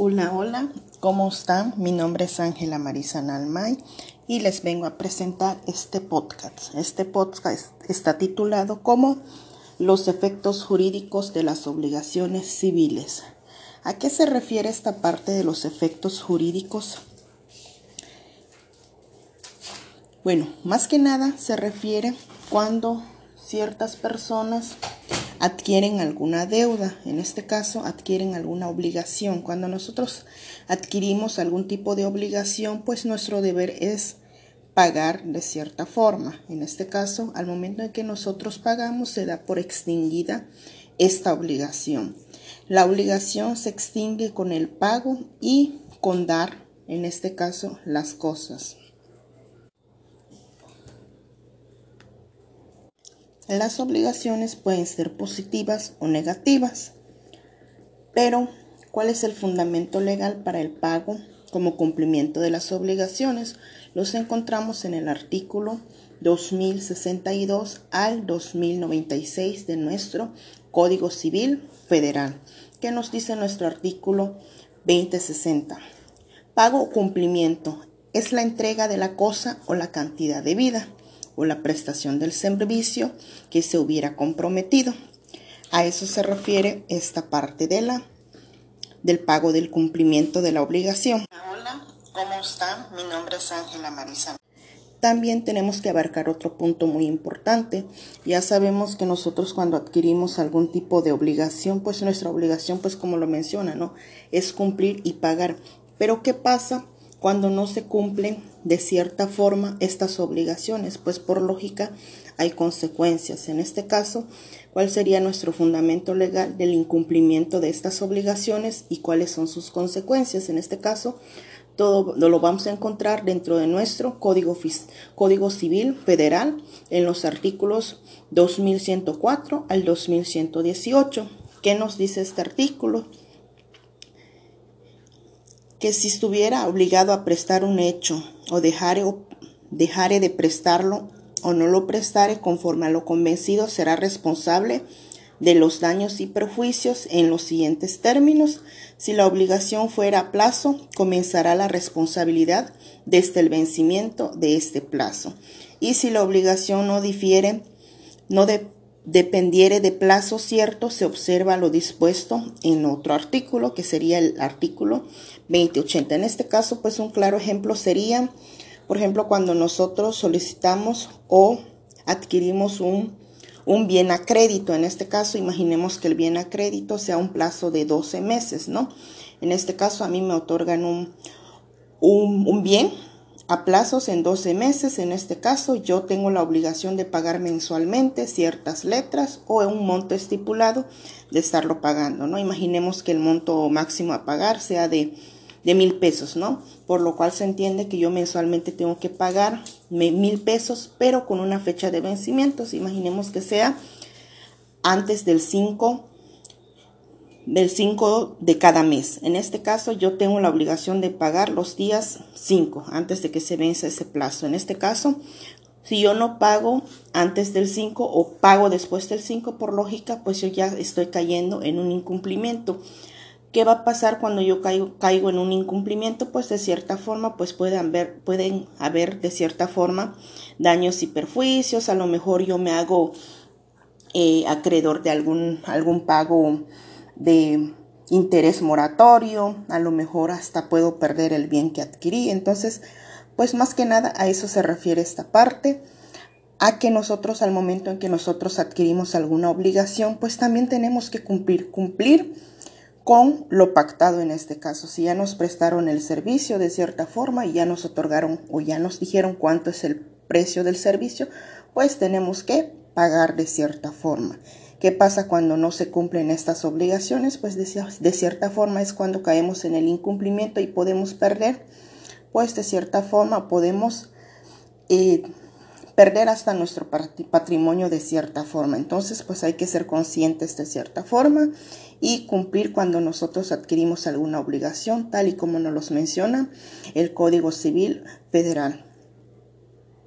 Hola, hola, ¿cómo están? Mi nombre es Ángela Marisa Nalmay y les vengo a presentar este podcast. Este podcast está titulado como Los efectos jurídicos de las obligaciones civiles. ¿A qué se refiere esta parte de los efectos jurídicos? Bueno, más que nada se refiere cuando ciertas personas adquieren alguna deuda, en este caso adquieren alguna obligación. Cuando nosotros adquirimos algún tipo de obligación, pues nuestro deber es pagar de cierta forma. En este caso, al momento en que nosotros pagamos, se da por extinguida esta obligación. La obligación se extingue con el pago y con dar, en este caso, las cosas. Las obligaciones pueden ser positivas o negativas, pero ¿cuál es el fundamento legal para el pago como cumplimiento de las obligaciones? Los encontramos en el artículo 2062 al 2096 de nuestro Código Civil Federal, que nos dice nuestro artículo 2060. Pago o cumplimiento es la entrega de la cosa o la cantidad de vida o la prestación del servicio que se hubiera comprometido. A eso se refiere esta parte de la del pago del cumplimiento de la obligación. Hola, ¿cómo están? Mi nombre es Ángela Marisa. También tenemos que abarcar otro punto muy importante. Ya sabemos que nosotros cuando adquirimos algún tipo de obligación, pues nuestra obligación, pues como lo menciona, ¿no? Es cumplir y pagar. Pero ¿qué pasa cuando no se cumplen de cierta forma estas obligaciones, pues por lógica hay consecuencias. En este caso, ¿cuál sería nuestro fundamento legal del incumplimiento de estas obligaciones y cuáles son sus consecuencias? En este caso, todo lo vamos a encontrar dentro de nuestro Código, Código Civil Federal en los artículos 2104 al 2118. ¿Qué nos dice este artículo? Que si estuviera obligado a prestar un hecho o dejare, o dejare de prestarlo o no lo prestare conforme a lo convencido, será responsable de los daños y perjuicios en los siguientes términos. Si la obligación fuera a plazo, comenzará la responsabilidad desde el vencimiento de este plazo. Y si la obligación no difiere, no de, dependiere de plazo cierto, se observa lo dispuesto en otro artículo, que sería el artículo 2080. En este caso, pues un claro ejemplo sería, por ejemplo, cuando nosotros solicitamos o adquirimos un, un bien a crédito. En este caso, imaginemos que el bien a crédito sea un plazo de 12 meses, ¿no? En este caso, a mí me otorgan un, un, un bien a plazos en 12 meses. En este caso, yo tengo la obligación de pagar mensualmente ciertas letras o un monto estipulado de estarlo pagando, ¿no? Imaginemos que el monto máximo a pagar sea de, de mil pesos, ¿no? Por lo cual se entiende que yo mensualmente tengo que pagar mil pesos, pero con una fecha de vencimientos. Imaginemos que sea antes del 5 del 5 de cada mes. En este caso yo tengo la obligación de pagar los días 5 antes de que se vence ese plazo. En este caso, si yo no pago antes del 5 o pago después del 5 por lógica, pues yo ya estoy cayendo en un incumplimiento. ¿Qué va a pasar cuando yo caigo, caigo en un incumplimiento? Pues de cierta forma, pues pueden haber, pueden haber de cierta forma daños y perjuicios. A lo mejor yo me hago eh, acreedor de algún, algún pago de interés moratorio, a lo mejor hasta puedo perder el bien que adquirí. Entonces, pues más que nada a eso se refiere esta parte, a que nosotros al momento en que nosotros adquirimos alguna obligación, pues también tenemos que cumplir, cumplir con lo pactado en este caso. Si ya nos prestaron el servicio de cierta forma y ya nos otorgaron o ya nos dijeron cuánto es el precio del servicio, pues tenemos que pagar de cierta forma. ¿Qué pasa cuando no se cumplen estas obligaciones? Pues de, cierta forma es cuando caemos en el incumplimiento y podemos perder, pues de cierta forma podemos eh, perder hasta nuestro patrimonio de cierta forma. Entonces, pues hay que ser conscientes de cierta forma y cumplir cuando nosotros adquirimos alguna obligación, tal y como nos los menciona el Código Civil Federal.